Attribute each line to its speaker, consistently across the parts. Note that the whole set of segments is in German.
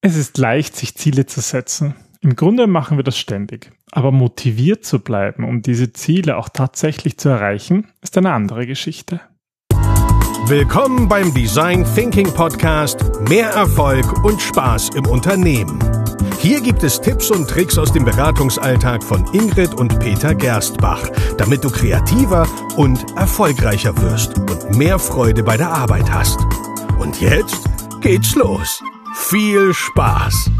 Speaker 1: Es ist leicht, sich Ziele zu setzen. Im Grunde machen wir das ständig. Aber motiviert zu bleiben, um diese Ziele auch tatsächlich zu erreichen, ist eine andere Geschichte.
Speaker 2: Willkommen beim Design Thinking Podcast Mehr Erfolg und Spaß im Unternehmen. Hier gibt es Tipps und Tricks aus dem Beratungsalltag von Ingrid und Peter Gerstbach, damit du kreativer und erfolgreicher wirst und mehr Freude bei der Arbeit hast. Und jetzt geht's los. Viel Spaß!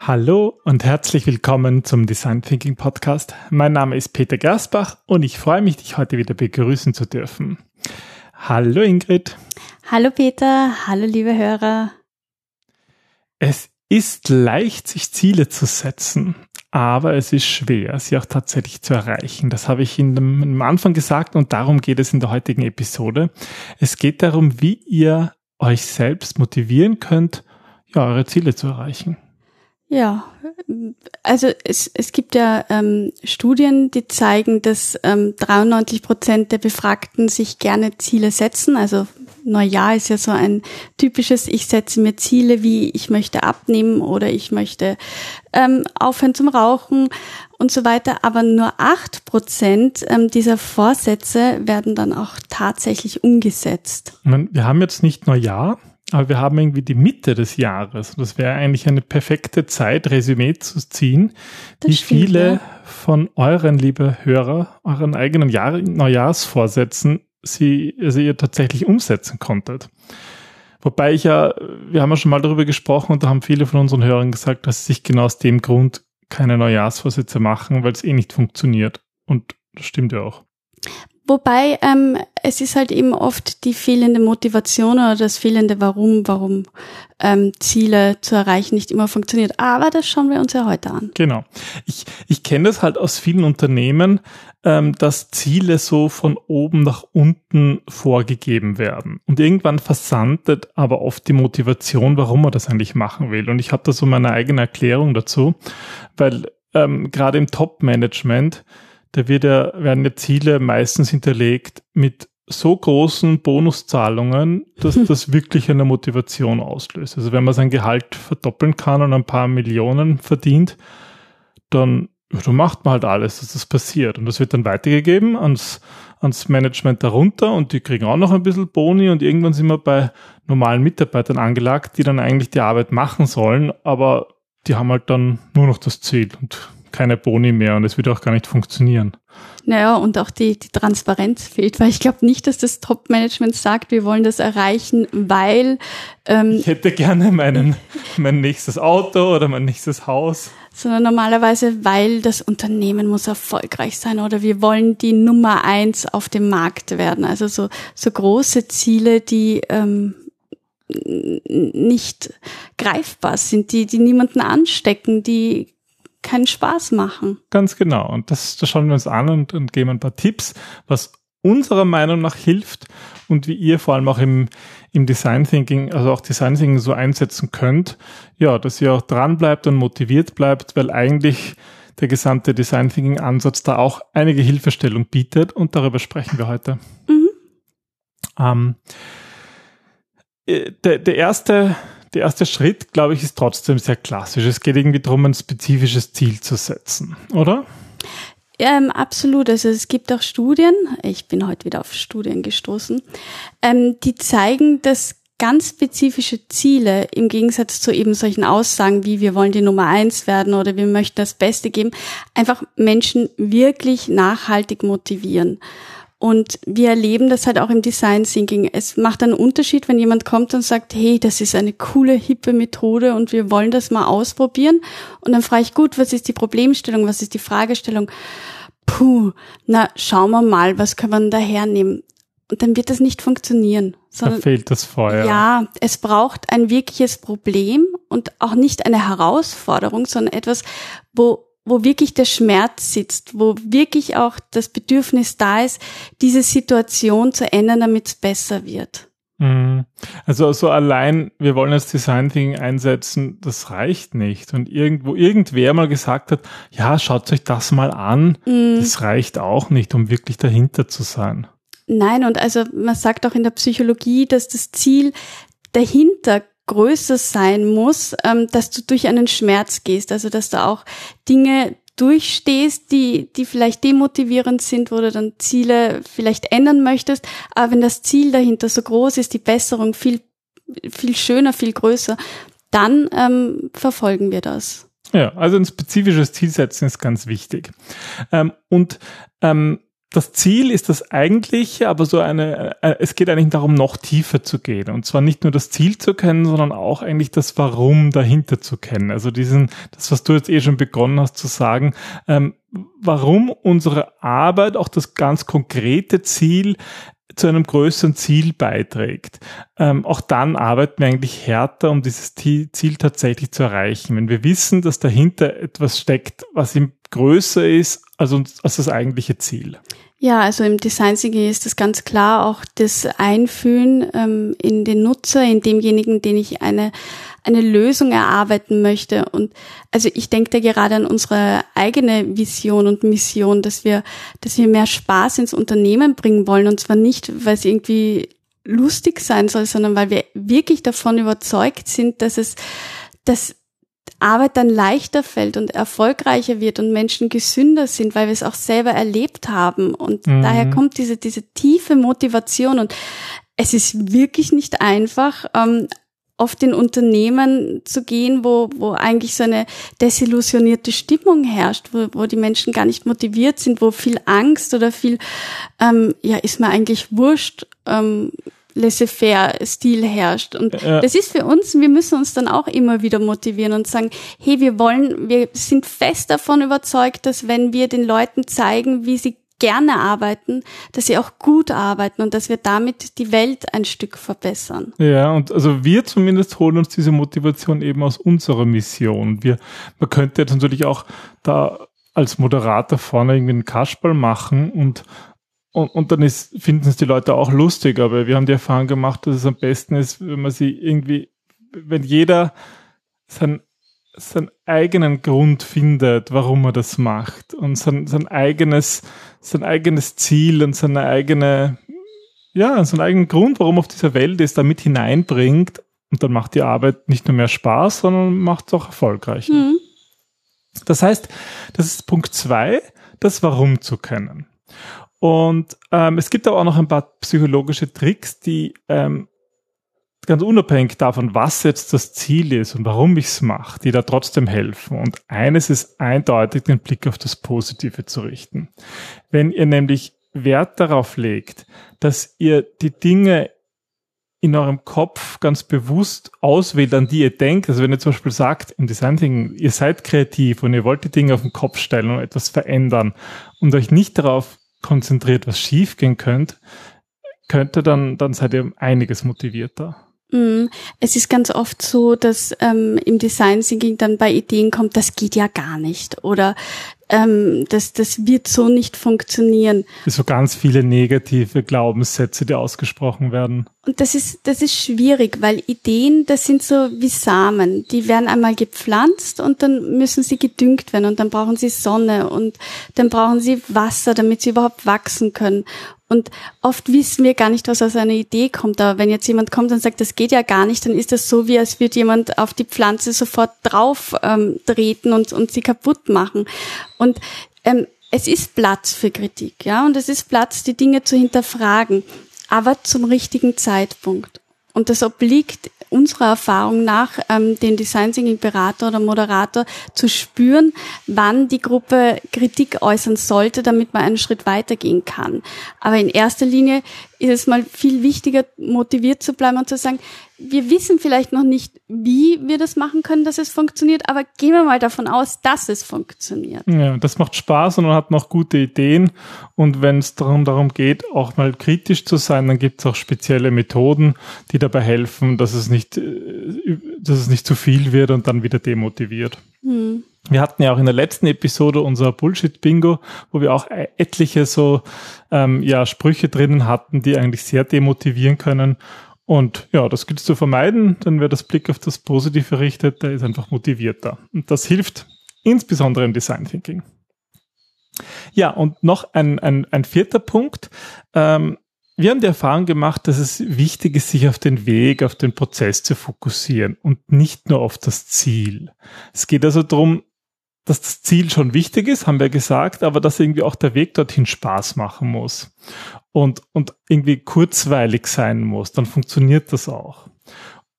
Speaker 1: Hallo und herzlich willkommen zum Design Thinking Podcast. Mein Name ist Peter Gersbach und ich freue mich, dich heute wieder begrüßen zu dürfen. Hallo Ingrid.
Speaker 3: Hallo Peter, hallo liebe Hörer.
Speaker 1: Es ist leicht, sich Ziele zu setzen, aber es ist schwer, sie auch tatsächlich zu erreichen. Das habe ich in dem, am Anfang gesagt und darum geht es in der heutigen Episode. Es geht darum, wie ihr euch selbst motivieren könnt, ja, eure Ziele zu erreichen.
Speaker 3: Ja, also es, es gibt ja ähm, Studien, die zeigen, dass ähm, 93 Prozent der Befragten sich gerne Ziele setzen. Also Neujahr ist ja so ein typisches, ich setze mir Ziele wie ich möchte abnehmen oder ich möchte ähm, aufhören zum Rauchen und so weiter. Aber nur acht Prozent ähm, dieser Vorsätze werden dann auch tatsächlich umgesetzt.
Speaker 1: Wir haben jetzt nicht Neujahr, aber wir haben irgendwie die Mitte des Jahres. Das wäre eigentlich eine perfekte Zeit, Resümee zu ziehen, das wie stimmt, viele ja. von euren, liebe Hörer, euren eigenen Jahr Neujahrsvorsätzen sie, also ihr tatsächlich umsetzen konntet. Wobei ich ja, wir haben ja schon mal darüber gesprochen und da haben viele von unseren Hörern gesagt, dass sie sich genau aus dem Grund keine Neujahrsvorsätze machen, weil es eh nicht funktioniert. Und das stimmt ja auch.
Speaker 3: Wobei ähm, es ist halt eben oft die fehlende Motivation oder das fehlende Warum, warum ähm, Ziele zu erreichen nicht immer funktioniert. Aber das schauen wir uns ja heute an.
Speaker 1: Genau. Ich, ich kenne das halt aus vielen Unternehmen, ähm, dass Ziele so von oben nach unten vorgegeben werden. Und irgendwann versandet aber oft die Motivation, warum man das eigentlich machen will. Und ich habe da so meine eigene Erklärung dazu, weil ähm, gerade im Top-Management da wird ja, werden ja Ziele meistens hinterlegt mit so großen Bonuszahlungen, dass das wirklich eine Motivation auslöst. Also wenn man sein Gehalt verdoppeln kann und ein paar Millionen verdient, dann, dann macht man halt alles, dass das passiert. Und das wird dann weitergegeben ans, ans Management darunter und die kriegen auch noch ein bisschen Boni und irgendwann sind wir bei normalen Mitarbeitern angelagt, die dann eigentlich die Arbeit machen sollen, aber die haben halt dann nur noch das Ziel und keine Boni mehr und es würde auch gar nicht funktionieren.
Speaker 3: Naja, und auch die, die Transparenz fehlt, weil ich glaube nicht, dass das Top-Management sagt, wir wollen das erreichen, weil
Speaker 1: ähm, ich hätte gerne meinen, mein nächstes Auto oder mein nächstes Haus.
Speaker 3: Sondern normalerweise, weil das Unternehmen muss erfolgreich sein oder wir wollen die Nummer eins auf dem Markt werden. Also so, so große Ziele, die ähm, nicht greifbar sind, die, die niemanden anstecken, die keinen Spaß machen.
Speaker 1: Ganz genau. Und das, das schauen wir uns an und, und geben ein paar Tipps, was unserer Meinung nach hilft und wie ihr vor allem auch im, im Design Thinking, also auch Design Thinking so einsetzen könnt. Ja, dass ihr auch dran bleibt und motiviert bleibt, weil eigentlich der gesamte Design Thinking Ansatz da auch einige Hilfestellung bietet und darüber sprechen wir heute. Mhm. Ähm, äh, der, der erste der erste Schritt, glaube ich, ist trotzdem sehr klassisch. Es geht irgendwie darum, ein spezifisches Ziel zu setzen, oder?
Speaker 3: Ähm, absolut. Also es gibt auch Studien, ich bin heute wieder auf Studien gestoßen, ähm, die zeigen, dass ganz spezifische Ziele im Gegensatz zu eben solchen Aussagen wie wir wollen die Nummer eins werden oder wir möchten das Beste geben, einfach Menschen wirklich nachhaltig motivieren. Und wir erleben das halt auch im Design Thinking. Es macht einen Unterschied, wenn jemand kommt und sagt, hey, das ist eine coole, hippe Methode und wir wollen das mal ausprobieren. Und dann frage ich, gut, was ist die Problemstellung, was ist die Fragestellung? Puh, na, schauen wir mal, was können wir da hernehmen? Und dann wird das nicht funktionieren.
Speaker 1: Sondern, da fehlt das Feuer.
Speaker 3: Ja, es braucht ein wirkliches Problem und auch nicht eine Herausforderung, sondern etwas, wo wo wirklich der Schmerz sitzt, wo wirklich auch das Bedürfnis da ist, diese Situation zu ändern, damit es besser wird.
Speaker 1: Mhm. Also so allein, wir wollen das Design Thinking einsetzen, das reicht nicht. Und irgendwo irgendwer mal gesagt hat, ja, schaut euch das mal an, mm. das reicht auch nicht, um wirklich dahinter zu sein.
Speaker 3: Nein, und also man sagt auch in der Psychologie, dass das Ziel dahinter größer sein muss, ähm, dass du durch einen Schmerz gehst, also dass du auch Dinge durchstehst, die, die vielleicht demotivierend sind, wo du dann Ziele vielleicht ändern möchtest. Aber wenn das Ziel dahinter so groß ist, die Besserung viel, viel schöner, viel größer, dann ähm, verfolgen wir das.
Speaker 1: Ja, also ein spezifisches Ziel setzen ist ganz wichtig. Ähm, und ähm, das Ziel ist das eigentliche, aber so eine, äh, es geht eigentlich darum, noch tiefer zu gehen. Und zwar nicht nur das Ziel zu kennen, sondern auch eigentlich das Warum dahinter zu kennen. Also diesen, das, was du jetzt eh schon begonnen hast zu sagen, ähm, warum unsere Arbeit, auch das ganz konkrete Ziel, zu einem größeren Ziel beiträgt. Ähm, auch dann arbeiten wir eigentlich härter, um dieses Ziel tatsächlich zu erreichen. Wenn wir wissen, dass dahinter etwas steckt, was ihm größer ist als, uns, als das eigentliche Ziel.
Speaker 3: Ja, also im Design Thinking ist das ganz klar auch das Einfühlen ähm, in den Nutzer, in demjenigen, den ich eine eine Lösung erarbeiten möchte. Und also ich denke da gerade an unsere eigene Vision und Mission, dass wir, dass wir mehr Spaß ins Unternehmen bringen wollen. Und zwar nicht, weil es irgendwie lustig sein soll, sondern weil wir wirklich davon überzeugt sind, dass es, dass Arbeit dann leichter fällt und erfolgreicher wird und Menschen gesünder sind, weil wir es auch selber erlebt haben. Und mhm. daher kommt diese, diese tiefe Motivation und es ist wirklich nicht einfach, ähm, oft in Unternehmen zu gehen, wo, wo eigentlich so eine desillusionierte Stimmung herrscht, wo, wo die Menschen gar nicht motiviert sind, wo viel Angst oder viel, ähm, ja, ist mir eigentlich wurscht, ähm, laissez-faire-Stil herrscht. Und ja. das ist für uns, wir müssen uns dann auch immer wieder motivieren und sagen, hey, wir wollen, wir sind fest davon überzeugt, dass wenn wir den Leuten zeigen, wie sie gerne arbeiten, dass sie auch gut arbeiten und dass wir damit die Welt ein Stück verbessern.
Speaker 1: Ja, und also wir zumindest holen uns diese Motivation eben aus unserer Mission. Wir, man könnte jetzt natürlich auch da als Moderator vorne irgendwie einen Kasperl machen und und, und dann ist, finden es die Leute auch lustig, aber wir haben die Erfahrung gemacht, dass es am besten ist, wenn man sie irgendwie, wenn jeder sein seinen eigenen Grund findet, warum er das macht und sein, sein eigenes, sein eigenes Ziel und seine eigene, ja, seinen eigenen Grund, warum er auf dieser Welt ist, damit hineinbringt und dann macht die Arbeit nicht nur mehr Spaß, sondern macht es auch erfolgreich. Mhm. Das heißt, das ist Punkt zwei, das Warum zu kennen. Und ähm, es gibt aber auch noch ein paar psychologische Tricks, die ähm, ganz unabhängig davon, was jetzt das Ziel ist und warum ich es mache, die da trotzdem helfen. Und eines ist eindeutig, den Blick auf das Positive zu richten. Wenn ihr nämlich Wert darauf legt, dass ihr die Dinge in eurem Kopf ganz bewusst auswählt, an die ihr denkt. Also wenn ihr zum Beispiel sagt im Design Thinking, ihr seid kreativ und ihr wollt die Dinge auf den Kopf stellen und etwas verändern und euch nicht darauf konzentriert, was schiefgehen könnte, könnte dann, dann seid ihr einiges motivierter.
Speaker 3: Mm, es ist ganz oft so, dass ähm, im Design Thinking dann bei Ideen kommt, das geht ja gar nicht oder ähm, das, das wird so nicht funktionieren.
Speaker 1: So ganz viele negative Glaubenssätze, die ausgesprochen werden.
Speaker 3: Und das ist, das ist schwierig, weil Ideen, das sind so wie Samen. Die werden einmal gepflanzt und dann müssen sie gedüngt werden und dann brauchen sie Sonne und dann brauchen sie Wasser, damit sie überhaupt wachsen können. Und oft wissen wir gar nicht, was aus einer Idee kommt. Aber wenn jetzt jemand kommt und sagt, das geht ja gar nicht, dann ist das so, wie als würde jemand auf die Pflanze sofort drauf ähm, treten und, und sie kaputt machen. Und ähm, es ist Platz für Kritik, ja, und es ist Platz, die Dinge zu hinterfragen, aber zum richtigen Zeitpunkt. Und das obliegt unserer Erfahrung nach ähm, den Design Thinking Berater oder Moderator zu spüren, wann die Gruppe Kritik äußern sollte, damit man einen Schritt weitergehen kann. Aber in erster Linie ist es mal viel wichtiger, motiviert zu bleiben und zu sagen, wir wissen vielleicht noch nicht, wie wir das machen können, dass es funktioniert, aber gehen wir mal davon aus, dass es funktioniert.
Speaker 1: Ja, das macht Spaß und man hat noch gute Ideen. Und wenn es darum, darum geht, auch mal kritisch zu sein, dann gibt es auch spezielle Methoden, die dabei helfen, dass es nicht, äh, dass es nicht zu viel wird und dann wieder demotiviert. Hm. Wir hatten ja auch in der letzten Episode unser Bullshit-Bingo, wo wir auch etliche so ähm, ja, Sprüche drinnen hatten, die eigentlich sehr demotivieren können. Und ja, das gilt zu vermeiden, denn wer das Blick auf das Positive richtet, der ist einfach motivierter. Und das hilft insbesondere im Design Thinking. Ja, und noch ein, ein, ein vierter Punkt. Ähm, wir haben die Erfahrung gemacht, dass es wichtig ist, sich auf den Weg, auf den Prozess zu fokussieren und nicht nur auf das Ziel. Es geht also darum, dass das Ziel schon wichtig ist, haben wir gesagt, aber dass irgendwie auch der Weg dorthin Spaß machen muss und, und irgendwie kurzweilig sein muss, dann funktioniert das auch.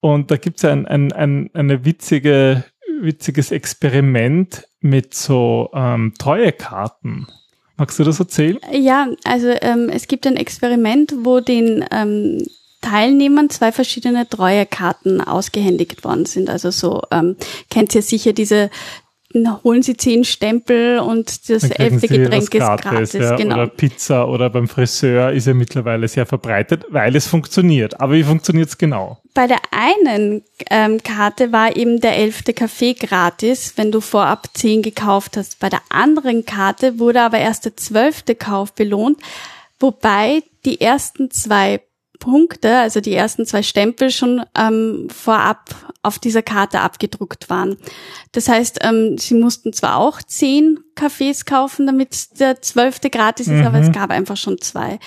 Speaker 1: Und da gibt es ein, ein, ein, eine witzige, witziges Experiment mit so ähm, Treuekarten. Magst du das erzählen?
Speaker 3: Ja, also ähm, es gibt ein Experiment, wo den ähm, Teilnehmern zwei verschiedene Treuekarten ausgehändigt worden sind. Also so ähm, kennt ihr sicher diese holen Sie zehn Stempel und das elfte Getränk ist gratis. gratis
Speaker 1: ja, genau. Oder Pizza oder beim Friseur ist ja mittlerweile sehr verbreitet, weil es funktioniert. Aber wie funktioniert es genau?
Speaker 3: Bei der einen ähm, Karte war eben der elfte Kaffee gratis, wenn du vorab zehn gekauft hast. Bei der anderen Karte wurde aber erst der zwölfte Kauf belohnt, wobei die ersten zwei Punkte, also die ersten zwei Stempel schon ähm, vorab auf dieser Karte abgedruckt waren. Das heißt, ähm, sie mussten zwar auch zehn Kaffees kaufen, damit der zwölfte gratis ist, mhm. aber es gab einfach schon zwei.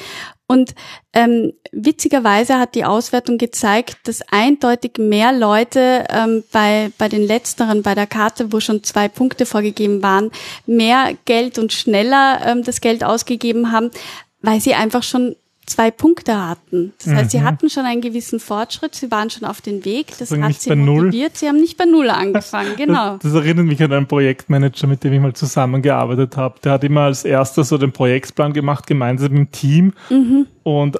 Speaker 3: Und ähm, witzigerweise hat die Auswertung gezeigt, dass eindeutig mehr Leute ähm, bei, bei den letzteren, bei der Karte, wo schon zwei Punkte vorgegeben waren, mehr Geld und schneller ähm, das Geld ausgegeben haben, weil sie einfach schon zwei Punkte hatten. Das heißt, sie mhm. hatten schon einen gewissen Fortschritt, sie waren schon auf dem Weg, das hat sie motiviert, sie haben nicht bei Null angefangen, genau.
Speaker 1: Das, das, erinnert mich an einen Projektmanager, mit dem ich mal zusammengearbeitet habe. Der hat immer als erster so den Projektplan gemacht, gemeinsam im Team mhm. und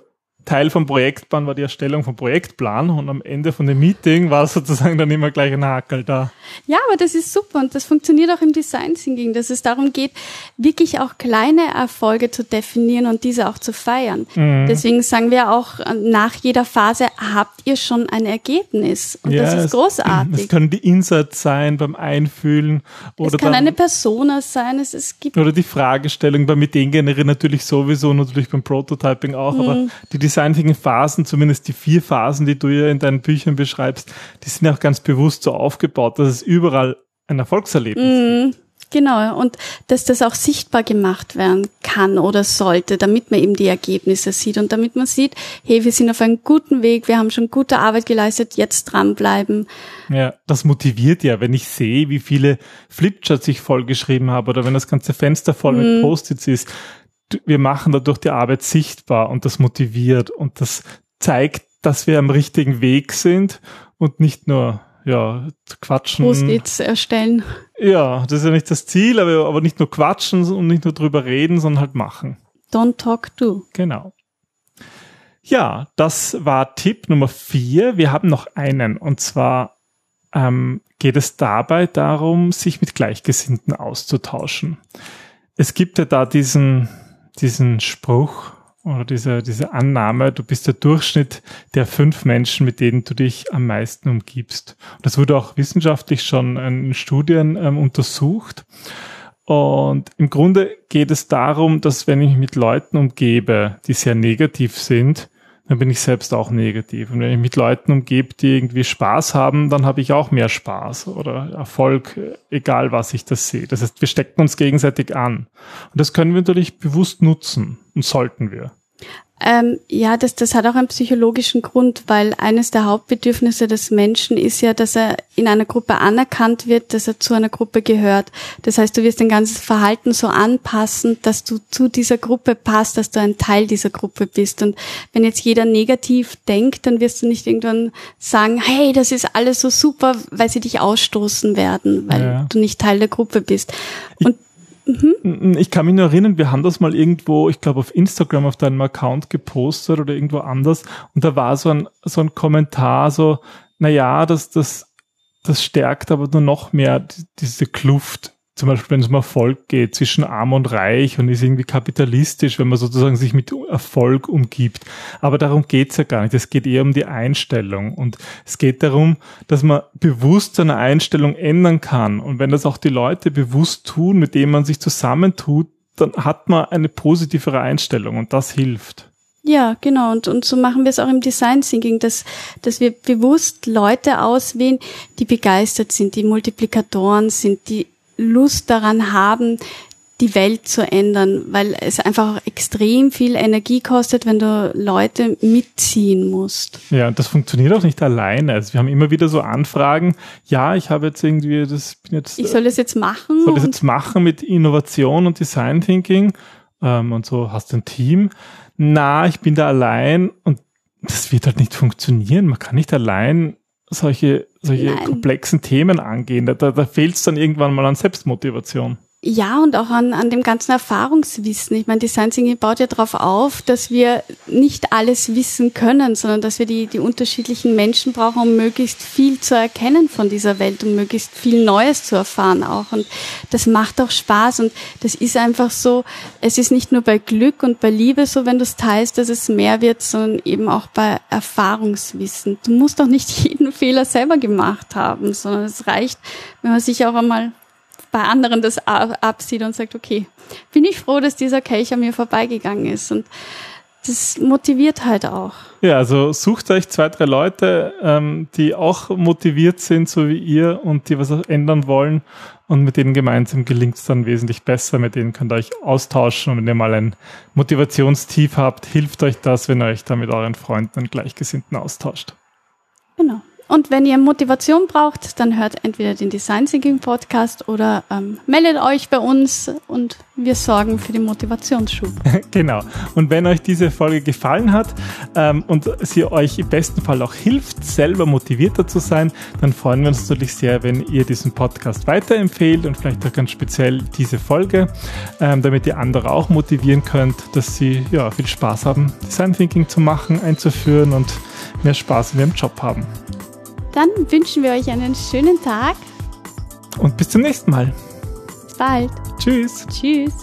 Speaker 1: Teil vom Projektplan war die Erstellung vom Projektplan und am Ende von dem Meeting war sozusagen dann immer gleich ein Hakel da.
Speaker 3: Ja, aber das ist super und das funktioniert auch im Design Thinking, dass es darum geht, wirklich auch kleine Erfolge zu definieren und diese auch zu feiern. Mhm. Deswegen sagen wir auch äh, nach jeder Phase habt ihr schon ein Ergebnis und ja, das ist großartig.
Speaker 1: Es, können die Insights sein beim Einfühlen oder
Speaker 3: es kann eine Persona sein, es, es gibt
Speaker 1: oder die Fragestellung beim Ideen generieren natürlich sowieso natürlich beim Prototyping auch, mhm. aber die Design einzigen Phasen, zumindest die vier Phasen, die du ja in deinen Büchern beschreibst, die sind auch ganz bewusst so aufgebaut, dass es überall ein Erfolgserlebnis mm, gibt.
Speaker 3: Genau, und dass das auch sichtbar gemacht werden kann oder sollte, damit man eben die Ergebnisse sieht und damit man sieht, hey, wir sind auf einem guten Weg, wir haben schon gute Arbeit geleistet, jetzt dranbleiben.
Speaker 1: Ja, das motiviert ja, wenn ich sehe, wie viele Flipcharts ich vollgeschrieben habe oder wenn das ganze Fenster voll mm. mit mhm. Post-its ist, wir machen dadurch die Arbeit sichtbar und das motiviert und das zeigt, dass wir am richtigen Weg sind und nicht nur ja, quatschen.
Speaker 3: Post-its erstellen.
Speaker 1: Ja, das ist ja nicht das Ziel, aber, aber nicht nur quatschen und nicht nur drüber reden, sondern halt machen.
Speaker 3: Don't talk, do.
Speaker 1: Genau. Ja, das war Tipp Nummer vier. Wir haben noch einen und zwar ähm, geht es dabei darum, sich mit Gleichgesinnten auszutauschen. Es gibt ja da diesen diesen Spruch oder diese, diese Annahme, du bist der Durchschnitt der fünf Menschen, mit denen du dich am meisten umgibst. Das wurde auch wissenschaftlich schon in Studien ähm, untersucht. Und im Grunde geht es darum, dass wenn ich mich mit Leuten umgebe, die sehr negativ sind, dann bin ich selbst auch negativ. Und wenn ich mit Leuten umgebe, die irgendwie Spaß haben, dann habe ich auch mehr Spaß oder Erfolg, egal was ich das sehe. Das heißt, wir stecken uns gegenseitig an. Und das können wir natürlich bewusst nutzen und sollten wir.
Speaker 3: Ähm, ja, das, das hat auch einen psychologischen Grund, weil eines der Hauptbedürfnisse des Menschen ist ja, dass er in einer Gruppe anerkannt wird, dass er zu einer Gruppe gehört. Das heißt, du wirst dein ganzes Verhalten so anpassen, dass du zu dieser Gruppe passt, dass du ein Teil dieser Gruppe bist. Und wenn jetzt jeder negativ denkt, dann wirst du nicht irgendwann sagen, hey, das ist alles so super, weil sie dich ausstoßen werden, weil ja. du nicht Teil der Gruppe bist. Und
Speaker 1: Mhm. Ich kann mich nur erinnern, wir haben das mal irgendwo, ich glaube auf Instagram auf deinem Account gepostet oder irgendwo anders und da war so ein, so ein Kommentar so, na ja, das, das, das stärkt aber nur noch mehr diese Kluft zum Beispiel, wenn es um Erfolg geht, zwischen arm und reich und ist irgendwie kapitalistisch, wenn man sozusagen sich mit Erfolg umgibt. Aber darum geht's ja gar nicht. Es geht eher um die Einstellung. Und es geht darum, dass man bewusst seine Einstellung ändern kann. Und wenn das auch die Leute bewusst tun, mit denen man sich zusammentut, dann hat man eine positivere Einstellung und das hilft.
Speaker 3: Ja, genau. Und, und so machen wir es auch im Design Thinking, dass, dass wir bewusst Leute auswählen, die begeistert sind, die Multiplikatoren sind, die Lust daran haben, die Welt zu ändern, weil es einfach extrem viel Energie kostet, wenn du Leute mitziehen musst.
Speaker 1: Ja, und das funktioniert auch nicht alleine. Also wir haben immer wieder so Anfragen, ja, ich habe jetzt irgendwie das bin jetzt
Speaker 3: Ich soll das jetzt machen.
Speaker 1: soll das jetzt machen mit Innovation und Design Thinking ähm, und so hast du ein Team. Na, ich bin da allein und das wird halt nicht funktionieren. Man kann nicht allein solche, solche
Speaker 3: Nein.
Speaker 1: komplexen Themen angehen. Da, da, da fehlt es dann irgendwann mal an Selbstmotivation.
Speaker 3: Ja, und auch an, an dem ganzen Erfahrungswissen. Ich meine, Design Thinking baut ja darauf auf, dass wir nicht alles wissen können, sondern dass wir die, die unterschiedlichen Menschen brauchen, um möglichst viel zu erkennen von dieser Welt und möglichst viel Neues zu erfahren auch. Und das macht auch Spaß und das ist einfach so, es ist nicht nur bei Glück und bei Liebe so, wenn du es teilst, dass es mehr wird, sondern eben auch bei Erfahrungswissen. Du musst doch nicht jeden Fehler selber gemacht haben, sondern es reicht, wenn man sich auch einmal bei anderen das absieht und sagt, okay, bin ich froh, dass dieser Kelch an mir vorbeigegangen ist. Und das motiviert halt auch.
Speaker 1: Ja, also sucht euch zwei, drei Leute, ähm, die auch motiviert sind, so wie ihr und die was ändern wollen. Und mit denen gemeinsam gelingt es dann wesentlich besser. Mit denen könnt ihr euch austauschen. Und wenn ihr mal ein Motivationstief habt, hilft euch das, wenn ihr euch da mit euren Freunden und Gleichgesinnten austauscht.
Speaker 3: Genau. Und wenn ihr Motivation braucht, dann hört entweder den Design Thinking Podcast oder ähm, meldet euch bei uns und wir sorgen für den Motivationsschub.
Speaker 1: genau. Und wenn euch diese Folge gefallen hat ähm, und sie euch im besten Fall auch hilft, selber motivierter zu sein, dann freuen wir uns natürlich sehr, wenn ihr diesen Podcast weiterempfehlt und vielleicht auch ganz speziell diese Folge, ähm, damit ihr andere auch motivieren könnt, dass sie ja viel Spaß haben, Design Thinking zu machen, einzuführen und mehr Spaß in ihrem Job haben.
Speaker 3: Dann wünschen wir euch einen schönen Tag.
Speaker 1: Und bis zum nächsten Mal.
Speaker 3: Bis bald.
Speaker 1: Tschüss.
Speaker 3: Tschüss.